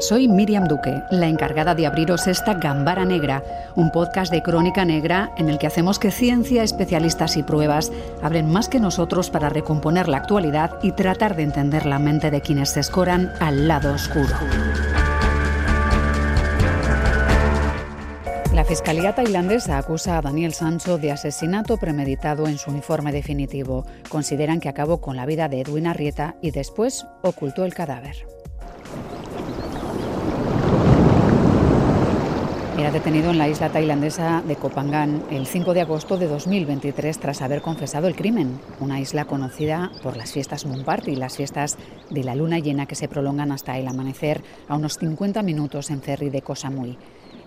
Soy Miriam Duque, la encargada de abriros esta Gambara Negra, un podcast de crónica negra en el que hacemos que ciencia, especialistas y pruebas hablen más que nosotros para recomponer la actualidad y tratar de entender la mente de quienes se escoran al lado oscuro. La Fiscalía tailandesa acusa a Daniel Sancho de asesinato premeditado en su informe definitivo. Consideran que acabó con la vida de Edwin Arrieta y después ocultó el cadáver. Era detenido en la isla tailandesa de Kopangan el 5 de agosto de 2023 tras haber confesado el crimen. Una isla conocida por las fiestas y las fiestas de la luna llena que se prolongan hasta el amanecer a unos 50 minutos en ferry de Koh Samui.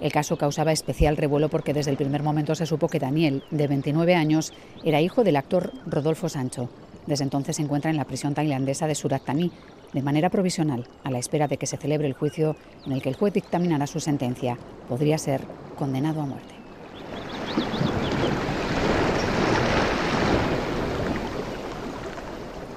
El caso causaba especial revuelo porque desde el primer momento se supo que Daniel, de 29 años, era hijo del actor Rodolfo Sancho. Desde entonces se encuentra en la prisión tailandesa de Surat Thani, de manera provisional, a la espera de que se celebre el juicio en el que el juez dictaminará su sentencia. Podría ser condenado a muerte.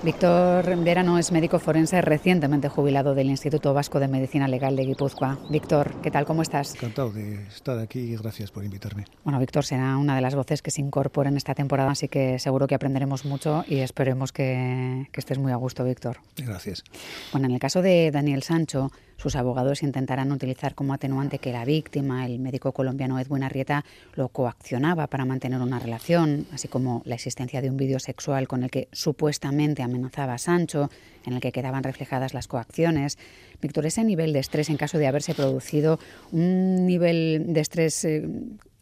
Víctor Verano es médico forense recientemente jubilado del Instituto Vasco de Medicina Legal de Guipúzcoa. Víctor, ¿qué tal? ¿Cómo estás? Encantado de estar aquí y gracias por invitarme. Bueno, Víctor será una de las voces que se incorporen esta temporada, así que seguro que aprenderemos mucho y esperemos que, que estés muy a gusto, Víctor. Gracias. Bueno, en el caso de Daniel Sancho, sus abogados intentarán utilizar como atenuante que la víctima, el médico colombiano Edwin Arrieta, lo coaccionaba para mantener una relación, así como la existencia de un vídeo sexual con el que supuestamente amenazaba a Sancho, en el que quedaban reflejadas las coacciones. Víctor, ese nivel de estrés en caso de haberse producido un nivel de estrés eh,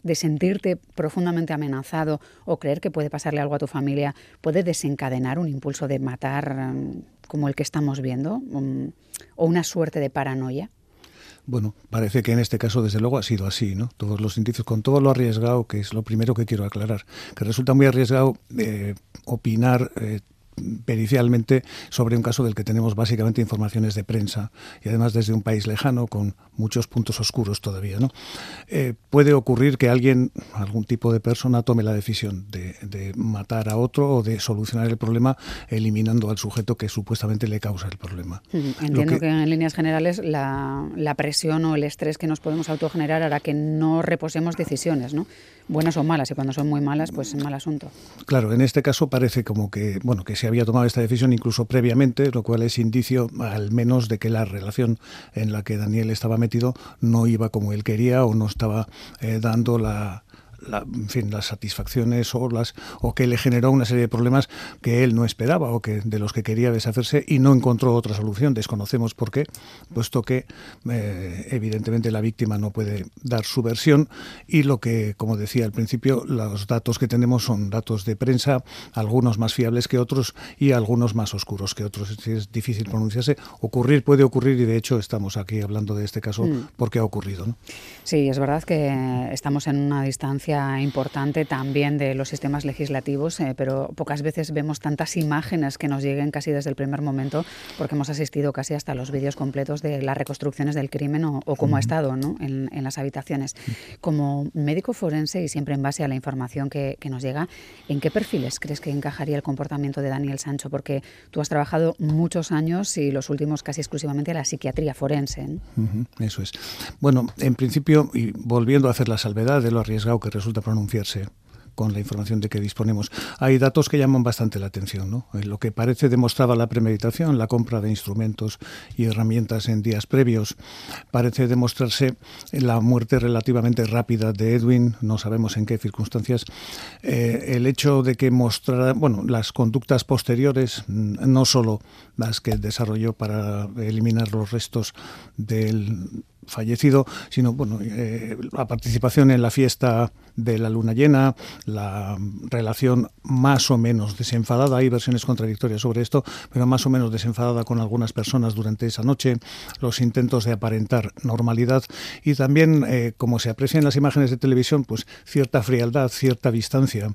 de sentirte profundamente amenazado o creer que puede pasarle algo a tu familia, puede desencadenar un impulso de matar mm, como el que estamos viendo mm, o una suerte de paranoia? Bueno, parece que en este caso desde luego ha sido así, ¿no? Todos los indicios, con todo lo arriesgado, que es lo primero que quiero aclarar, que resulta muy arriesgado eh, opinar eh, pericialmente sobre un caso del que tenemos básicamente informaciones de prensa y además desde un país lejano con muchos puntos oscuros todavía. ¿no? Eh, puede ocurrir que alguien, algún tipo de persona, tome la decisión de, matar a otro o de solucionar el problema eliminando al sujeto que supuestamente le causa el problema. Entiendo que, en líneas generales la, la, presión o el estrés que nos podemos autogenerar hará que no reposemos decisiones, ¿no? buenas o malas, y cuando son muy malas, pues es mal asunto. Claro, en este caso parece como que, bueno, que se había tomado esta decisión incluso previamente, lo cual es indicio al menos de que la relación en la que Daniel estaba metido no iba como él quería o no estaba eh, dando la, en fin, las satisfacciones o, las, o que le generó una serie de problemas que él no esperaba o que de los que quería deshacerse y no encontró otra solución. Desconocemos por qué, puesto que eh, evidentemente la víctima no puede dar su versión y lo que, como decía al principio, los datos que tenemos son datos de prensa, algunos más fiables que otros y algunos más oscuros que otros. Es difícil pronunciarse. Ocurrir puede ocurrir y de hecho estamos aquí hablando de este caso mm. porque ha ocurrido. ¿no? Sí, es verdad que estamos en una distancia importante también de los sistemas legislativos, eh, pero pocas veces vemos tantas imágenes que nos lleguen casi desde el primer momento, porque hemos asistido casi hasta los vídeos completos de las reconstrucciones del crimen o, cómo ha estado ¿no? en, las habitaciones. Como médico forense y siempre en base a la información que, nos llega, ¿en qué perfiles crees que encajaría el comportamiento de Daniel Sancho? Porque tú has trabajado muchos años y los últimos casi exclusivamente en la psiquiatría forense. Eso es. Bueno, en principio, y volviendo a hacer la salvedad de lo arriesgado que resulta pronunciarse con la información de que disponemos. Hay datos que llaman bastante la atención. ¿no? Lo que parece demostraba la premeditación, la compra de instrumentos y herramientas en días previos, parece demostrarse la muerte relativamente rápida de Edwin, no sabemos en qué circunstancias. Eh, el hecho de que mostrara, bueno, las conductas posteriores, no solo las que desarrolló para eliminar los restos del fallecido, sino bueno, eh, la participación en la fiesta de la luna llena, la relación más o menos desenfadada, hay versiones contradictorias sobre esto, pero más o menos desenfadada con algunas personas durante esa noche, los intentos de aparentar normalidad y también, eh, como se aprecia en las imágenes de televisión, pues cierta frialdad, cierta distancia,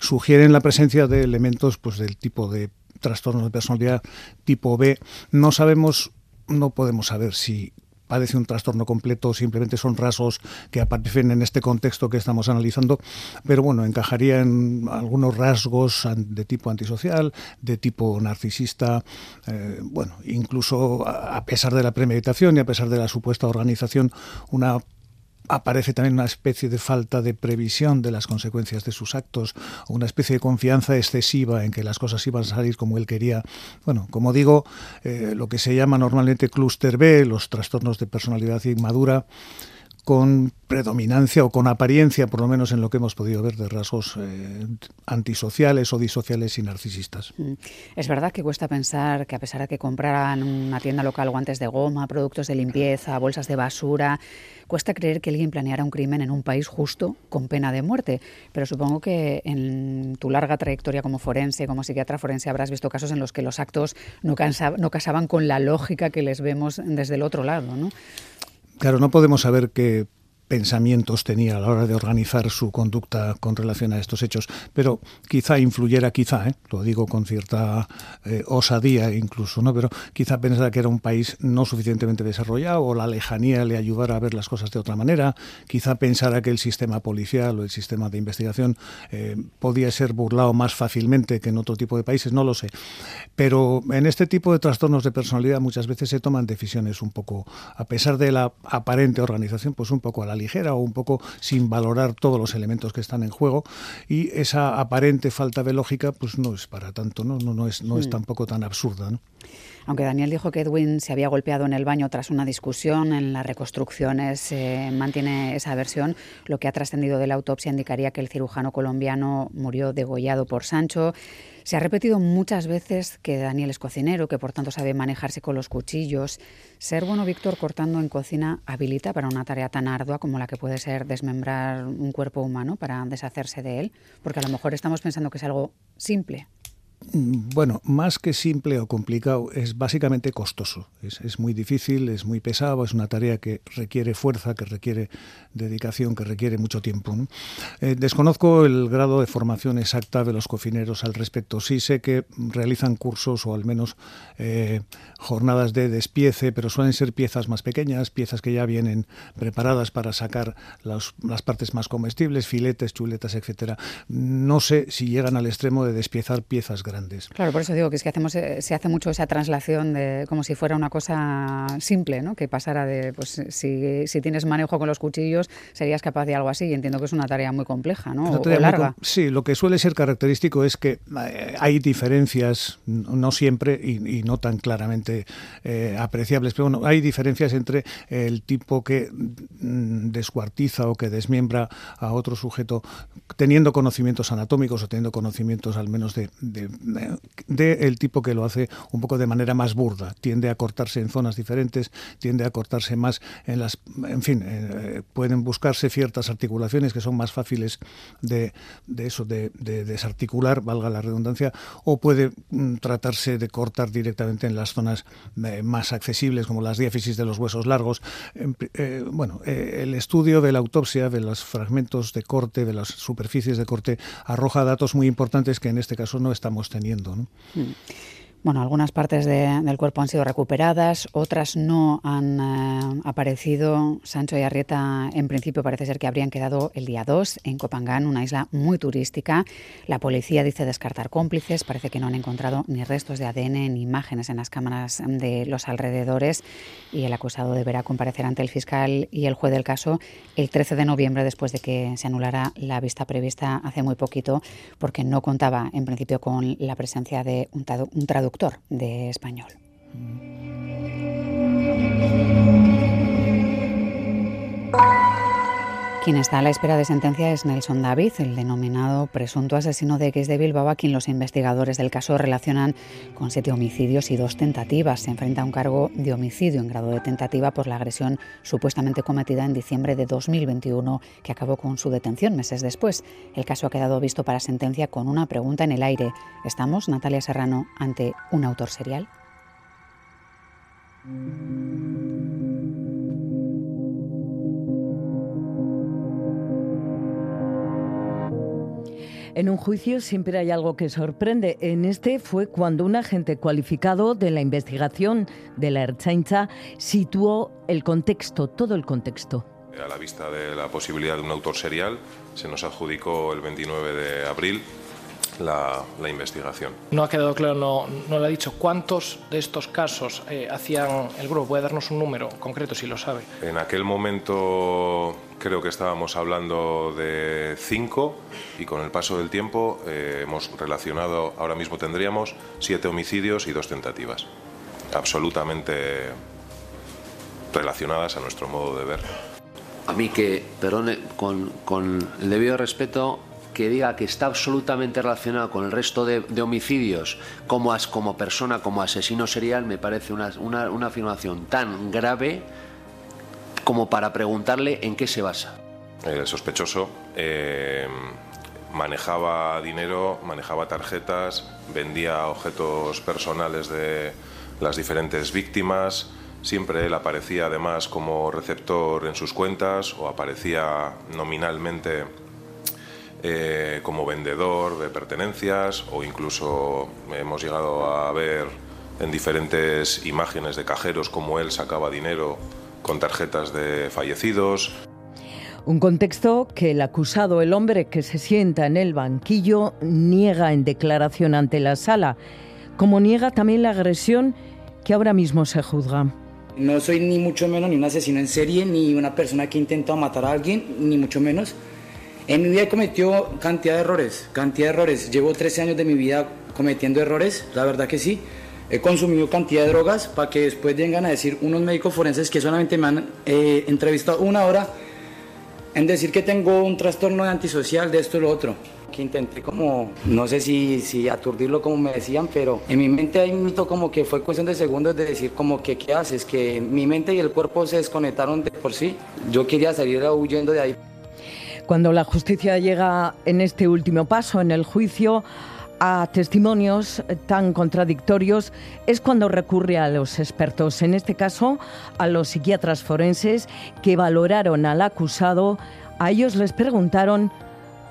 sugieren la presencia de elementos pues del tipo de trastorno de personalidad tipo B. No sabemos, no podemos saber si padece un trastorno completo, simplemente son rasgos que aparecen en este contexto que estamos analizando, pero bueno, encajaría en algunos rasgos de tipo antisocial, de tipo narcisista, eh, bueno, incluso a pesar de la premeditación y a pesar de la supuesta organización, una aparece también una especie de falta de previsión de las consecuencias de sus actos, una especie de confianza excesiva en que las cosas iban a salir como él quería. Bueno, como digo, eh, lo que se llama normalmente clúster B, los trastornos de personalidad inmadura, con predominancia o con apariencia, por lo menos en lo que hemos podido ver, de rasgos eh, antisociales o disociales y narcisistas. Mm. Es verdad que cuesta pensar que a pesar de que compraran una tienda local guantes de goma, productos de limpieza, bolsas de basura, cuesta creer que alguien planeara un crimen en un país justo con pena de muerte. Pero supongo que en tu larga trayectoria como forense, como psiquiatra forense, habrás visto casos en los que los actos no, no casaban con la lógica que les vemos desde el otro lado, ¿no? Claro, no podemos saber qué pensamientos tenía a la hora de organizar su conducta con relación a estos hechos, pero quizá influyera, quizá, ¿eh? lo digo con cierta eh, osadía incluso, ¿no? pero quizá pensara que era un país no suficientemente desarrollado o la lejanía le ayudara a ver las cosas de otra manera, quizá pensara que el sistema policial o el sistema de investigación eh, podía ser burlado más fácilmente que en otro tipo de países, no lo sé. Pero en este tipo de trastornos de personalidad muchas veces se toman decisiones un poco, a pesar de la aparente organización, pues un poco a la ligera o un poco sin valorar todos los elementos que están en juego. Y esa aparente falta de lógica pues no es para tanto, no, no, no es, no es tampoco tan absurda. Aunque Daniel dijo que Edwin se había golpeado en el baño tras una discusión, en las reconstrucciones mantiene esa versión. Lo que ha trascendido de la autopsia indicaría que el cirujano colombiano murió degollado por Sancho. Se ha repetido muchas veces que Daniel es cocinero, que por tanto sabe manejarse con los cuchillos. Ser bueno Víctor cortando en cocina habilita para una tarea tan ardua como la que puede ser desmembrar un cuerpo humano para deshacerse de él, porque a lo mejor estamos pensando que es algo simple. Mm, bueno, más que simple o complicado, es básicamente costoso. Es, muy difícil, es muy pesado, es una tarea que requiere fuerza, que requiere dedicación, que requiere mucho tiempo. Eh, desconozco el grado de formación exacta de los cocineros al respecto. Sí sé que realizan cursos o al menos eh, jornadas de despiece, pero suelen ser piezas más pequeñas, piezas que ya vienen preparadas para sacar las, las partes más comestibles, filetes, chuletas, etcétera. No sé si llegan al extremo de despiezar piezas grandes. Claro, por eso digo que es que hacemos, eh, se hace mucho esa traslación de como si fuera una cosa simple, ¿no? Que pasara de, pues si, si tienes manejo con los cuchillos, serías capaz de algo así. Y entiendo que es una tarea muy compleja, ¿no? O, larga. sí, lo que suele ser característico es que eh, hay diferencias, no siempre y, no tan claramente eh, apreciables, pero bueno, hay diferencias entre el tipo que mm, descuartiza o que desmiembra a otro sujeto teniendo conocimientos anatómicos o teniendo conocimientos al menos de, de, el tipo que lo hace un poco de manera más burda. Tiende a cortarse en zonas diferentes, tiende a cortarse más en las... En fin, eh, pueden buscarse ciertas articulaciones que son más fáciles de, de eso, de, desarticular, valga la redundancia, o puede mm, tratarse de cortar directamente en las zonas eh, más accesibles, como las diáfisis de los huesos largos. Eh, bueno, el estudio de la autopsia, de los fragmentos de corte, de las superficies de corte, arroja datos muy importantes que en este caso no estamos teniendo. ¿no? Mm. Bueno, algunas partes del cuerpo han sido recuperadas, otras no han eh, aparecido. Sancho y Arrieta, en principio, parece ser que habrían quedado el día 2 en Copangán, una isla muy turística. La policía dice descartar cómplices, parece que no han encontrado ni restos de ADN ni imágenes en las cámaras de los alrededores. Y el acusado deberá comparecer ante el fiscal y el juez del caso el 13 de noviembre, después de que se anulara la vista prevista hace muy poquito, porque no contaba, en principio, con la presencia de un traductor de español. Quien está a la espera de sentencia es Nelson David, el denominado presunto asesino de X de Bilbao, a quien los investigadores del caso relacionan con siete homicidios y dos tentativas. Se enfrenta a un cargo de homicidio en grado de tentativa por la agresión supuestamente cometida en diciembre de 2021, que acabó con su detención meses después. El caso ha quedado visto para sentencia con una pregunta en el aire. ¿Estamos, Natalia Serrano, ante un autor serial? En un juicio siempre hay algo que sorprende. En este fue cuando un agente cualificado de la investigación de la Erchaincha situó el contexto, todo el contexto. A la vista de la posibilidad de un autor serial, se nos adjudicó el 29 de abril la, investigación. No ha quedado claro, no, no le ha dicho cuántos de estos casos eh, hacían el grupo. Puede darnos un número concreto si lo sabe. En aquel momento creo que estábamos hablando de cinco y con el paso del tiempo eh, hemos relacionado, ahora mismo tendríamos siete homicidios y dos tentativas. Absolutamente relacionadas a nuestro modo de ver. A mí que, perdone, con, con el debido respeto, que diga que está absolutamente relacionado con el resto de, homicidios como, as, como persona, como asesino serial, me parece una, una, afirmación tan grave como para preguntarle en qué se basa. El sospechoso eh, manejaba dinero, manejaba tarjetas, vendía objetos personales de las diferentes víctimas. Siempre él aparecía además como receptor en sus cuentas o aparecía nominalmente eh, como vendedor de pertenencias o incluso hemos llegado a ver en diferentes imágenes de cajeros cómo él sacaba dinero con tarjetas de fallecidos. Un contexto que el acusado, el hombre que se sienta en el banquillo, niega en declaración ante la sala, como niega también la agresión que ahora mismo se juzga. No soy ni mucho menos ni un asesino en serie, ni una persona que intenta matar a alguien, ni mucho menos. En mi vida he cometido cantidad de errores, cantidad de errores. Llevo 13 años de mi vida cometiendo errores, la verdad que sí. He consumido cantidad de drogas para que después vengan a decir unos médicos forenses que solamente me han eh, entrevistado una hora en decir que tengo un trastorno antisocial, de esto y lo otro. Que intenté como, no sé si, si aturdirlo como me decían, pero en mi mente hay un mito como que fue cuestión de segundos de decir como que qué haces, que mi mente y el cuerpo se desconectaron de por sí. Yo quería salir huyendo de ahí. Cuando la justicia llega en este último paso, en el juicio, a testimonios tan contradictorios es cuando recurre a los expertos, en este caso a los psiquiatras forenses que valoraron al acusado. A ellos les preguntaron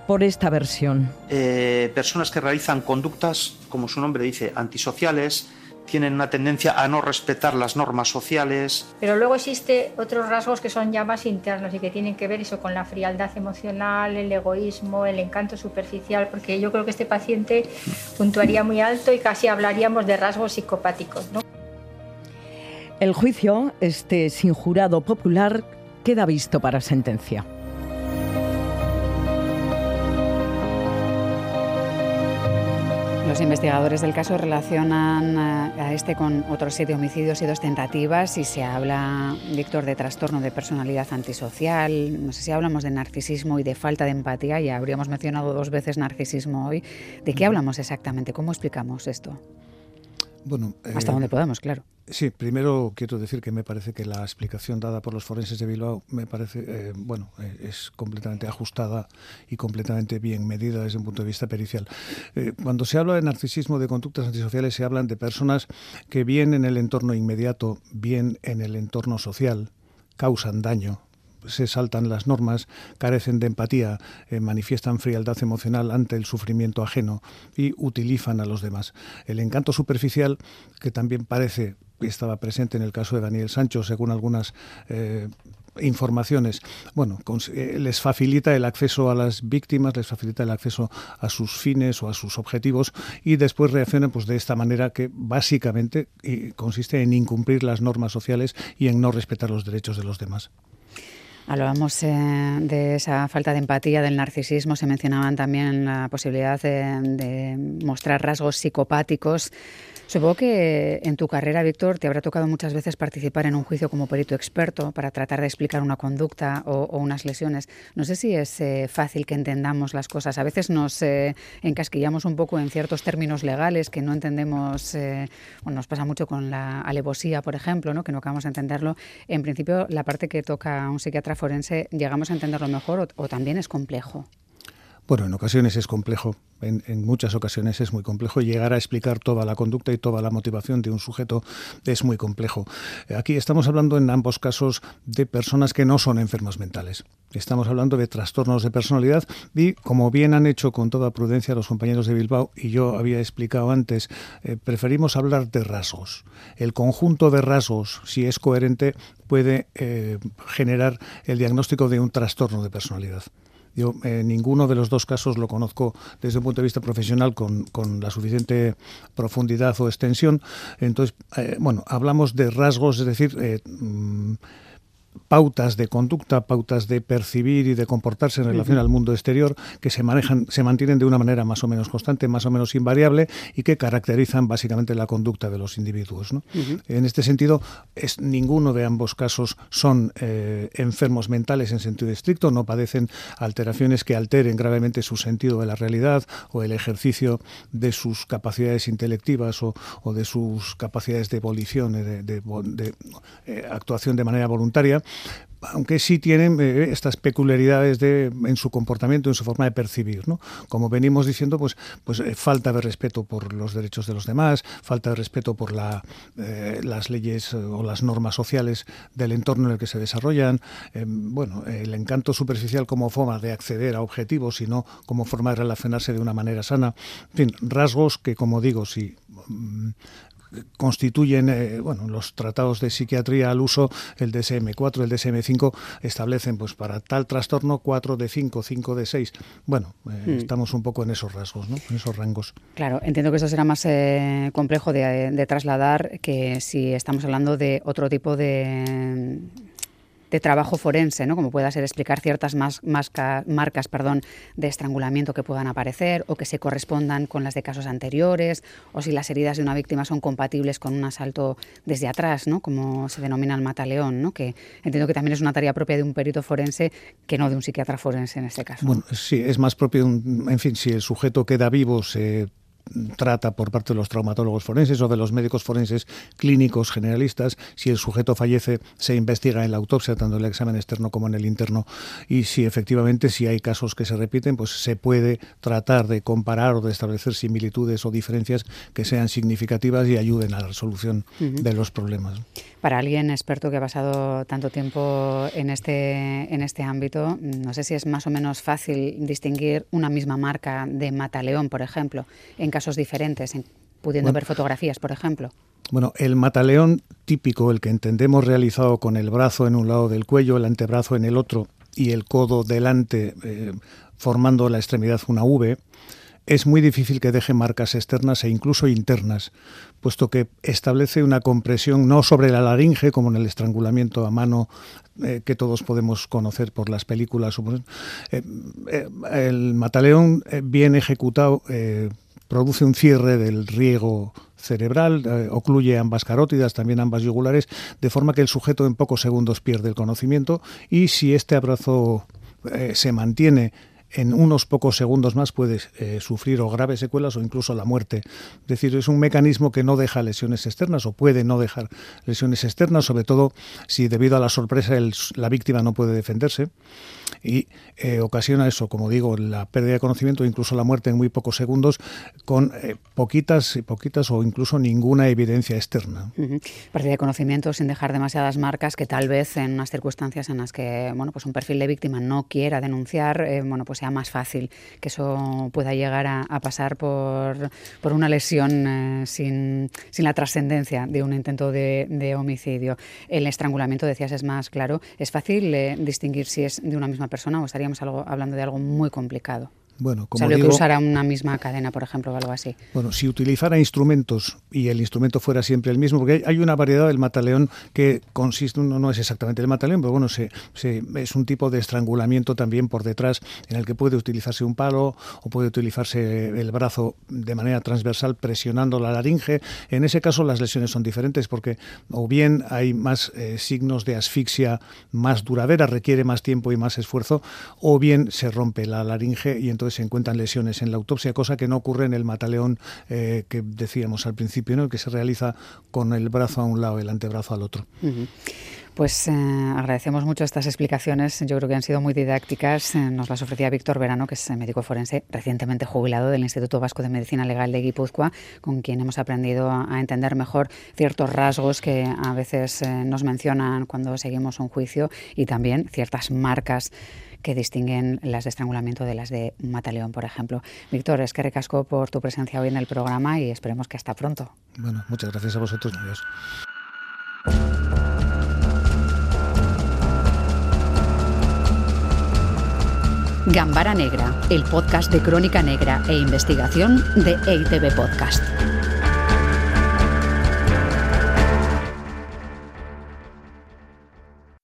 por esta versión. Eh, personas que realizan conductas, como su nombre dice, antisociales, tienen una tendencia a no respetar las normas sociales. Pero luego existe otros rasgos que son ya más internos y que tienen que ver eso con la frialdad emocional, el egoísmo, el encanto superficial, porque yo creo que este paciente puntuaría muy alto y casi hablaríamos de rasgos psicopáticos. El juicio, este sin jurado popular, queda visto para sentencia. Los investigadores del caso relacionan eh, a este con otros siete homicidios y dos tentativas y se habla, Víctor, de trastorno de personalidad antisocial, no sé si hablamos de narcisismo y de falta de empatía, ya habríamos mencionado dos veces narcisismo hoy. ¿De qué hablamos exactamente? ¿Cómo explicamos esto? Bueno, hasta donde podamos, claro. Sí, primero quiero decir que me parece que la explicación dada por los forenses de Bilbao me parece, eh, bueno, eh, es completamente ajustada y completamente bien medida desde un punto de vista pericial. Eh, cuando se habla de narcisismo, de conductas antisociales, se hablan de personas que bien en el entorno inmediato, bien en el entorno social, causan daño se saltan las normas, carecen de empatía, eh, manifiestan frialdad emocional ante el sufrimiento ajeno y utilizan a los demás. El encanto superficial, que también parece que estaba presente en el caso de Daniel Sancho, según algunas eh, informaciones, bueno, eh, les facilita el acceso a las víctimas, les facilita el acceso a sus fines o a sus objetivos y después reaccionan pues de esta manera que básicamente consiste en incumplir las normas sociales y en no respetar los derechos de los demás. Hablábamos eh, de esa falta de empatía, del narcisismo, se mencionaban también la posibilidad de mostrar rasgos psicopáticos Supongo que en tu carrera, Víctor, te habrá tocado muchas veces participar en un juicio como perito experto para tratar de explicar una conducta o, unas lesiones. No sé si es eh, fácil que entendamos las cosas. A veces nos eh, encasquillamos un poco en ciertos términos legales que no entendemos. Eh, bueno, nos pasa mucho con la alevosía, por ejemplo, ¿no? que no acabamos de entenderlo. En principio, la parte que toca a un psiquiatra forense, ¿llegamos a entenderlo mejor o también es complejo? Bueno, en ocasiones es complejo, en, muchas ocasiones es muy complejo. Llegar a explicar toda la conducta y toda la motivación de un sujeto es muy complejo. Aquí estamos hablando en ambos casos de personas que no son enfermos mentales. Estamos hablando de trastornos de personalidad y, como bien han hecho con toda prudencia los compañeros de Bilbao, y yo había explicado antes, eh, preferimos hablar de rasgos. El conjunto de rasgos, si es coherente, puede eh, generar el diagnóstico de un trastorno de personalidad. Yo eh, ninguno de los dos casos lo conozco desde un punto de vista profesional con, la suficiente profundidad o extensión. Entonces, eh, bueno, hablamos de rasgos, es decir, eh, mm, pautas de conducta, pautas de percibir y de comportarse en relación al mundo exterior que se manejan, se mantienen de una manera más o menos constante, más o menos invariable y que caracterizan básicamente la conducta de los individuos. En este sentido, es, ninguno de ambos casos son eh, enfermos mentales en sentido estricto, no padecen alteraciones que alteren gravemente su sentido de la realidad o el ejercicio de sus capacidades intelectivas o, de sus capacidades de volición, de, de eh, actuación de manera voluntaria aunque sí tienen eh, estas peculiaridades de, en su comportamiento, en su forma de percibir. ¿no? Como venimos diciendo, pues, pues eh, falta de respeto por los derechos de los demás, falta de respeto por la, eh, las leyes o las normas sociales del entorno en el que se desarrollan, bueno, el encanto superficial como forma de acceder a objetivos y no como forma de relacionarse de una manera sana. En fin, rasgos que, como digo, si mm, constituyen eh, bueno, los tratados de psiquiatría al uso, el DSM-4, el DSM-5, establecen pues para tal trastorno 4 de 5, 5 de 6. Bueno, eh, hmm. estamos un poco en esos rasgos, ¿no? en esos rangos. Claro, entiendo que eso será más eh, complejo de trasladar que si estamos hablando de otro tipo de de trabajo forense, ¿no? como pueda ser explicar ciertas más, marcas perdón, de estrangulamiento que puedan aparecer o que se correspondan con las de casos anteriores o si las heridas de una víctima son compatibles con un asalto desde atrás, ¿no? como se denomina el mataleón, ¿no? que entiendo que también es una tarea propia de un perito forense que no de un psiquiatra forense en este caso. Bueno, sí, es más propio, en fin, si el sujeto queda vivo, se trata por parte de los traumatólogos forenses o de los médicos forenses clínicos generalistas. Si el sujeto fallece, se investiga en la autopsia, tanto en el examen externo como en el interno. Y si efectivamente, si hay casos que se repiten, pues se puede tratar de comparar o de establecer similitudes o diferencias que sean significativas y ayuden a la resolución de los problemas. Para alguien experto que ha pasado tanto tiempo en este, en este ámbito, no sé si es más o menos fácil distinguir una misma marca de mataleón, por ejemplo, en casos diferentes, pudiendo ver fotografías, por ejemplo. Bueno, el mataleón típico, el que entendemos realizado con el brazo en un lado del cuello, el antebrazo en el otro y el codo delante, eh, formando la extremidad una V, es muy difícil que deje marcas externas e incluso internas, puesto que establece una compresión no sobre la laringe, como en el estrangulamiento a mano eh, que todos podemos conocer por las películas. Eh, el mataleón bien ejecutado produce un cierre del riego cerebral, eh, ocluye ambas carótidas, también ambas yugulares, de forma que el sujeto en pocos segundos pierde el conocimiento y si este abrazo eh, se mantiene en unos pocos segundos más puede eh, sufrir o graves secuelas o incluso la muerte. Es decir, es un mecanismo que no deja lesiones externas o puede no dejar lesiones externas, sobre todo si debido a la sorpresa la víctima no puede defenderse y eh, ocasiona eso, como digo, la pérdida de conocimiento e incluso la muerte en muy pocos segundos con eh, poquitas, poquitas o incluso ninguna evidencia externa. Pérdida de conocimiento sin dejar demasiadas marcas que tal vez en unas circunstancias en las que bueno, pues un perfil de víctima no quiera denunciar, eh, bueno, pues más fácil que eso pueda llegar a, pasar por, por, una lesión sin, sin, la trascendencia de un intento de, homicidio. El estrangulamiento, decías, es más claro. Es fácil distinguir si es de una misma persona o estaríamos hablando de algo muy complicado. Bueno, como que usara una misma cadena, por ejemplo, o algo así. Bueno, si utilizara instrumentos y el instrumento fuera siempre el mismo, porque hay una variedad del mataleón que consiste, no, no es exactamente el mataleón, pero bueno, se, es un tipo de estrangulamiento también por detrás en el que puede utilizarse un palo o puede utilizarse el brazo de manera transversal presionando la laringe. En ese caso las lesiones son diferentes porque o bien hay más eh, signos de asfixia más duradera, requiere más tiempo y más esfuerzo, o bien se rompe la laringe y entonces se encuentran lesiones en la autopsia, cosa que no ocurre en el mataleón eh, que decíamos al principio, ¿no? que se realiza con el brazo a un lado y el antebrazo al otro. Pues eh, agradecemos mucho estas explicaciones. Yo creo que han sido muy didácticas. Eh, nos las ofrecía Víctor Verano, que es médico forense recientemente jubilado del Instituto Vasco de Medicina Legal de Guipúzcoa, con quien hemos aprendido a, entender mejor ciertos rasgos que a veces eh, nos mencionan cuando seguimos un juicio y también ciertas marcas que distinguen las de estrangulamiento de las de mataleón, por ejemplo. Víctor, es que recasco por tu presencia hoy en el programa y esperemos que hasta pronto. Bueno, muchas gracias a vosotros. Adiós. Gambara Negra, el podcast de crónica negra e investigación de EITV Podcast.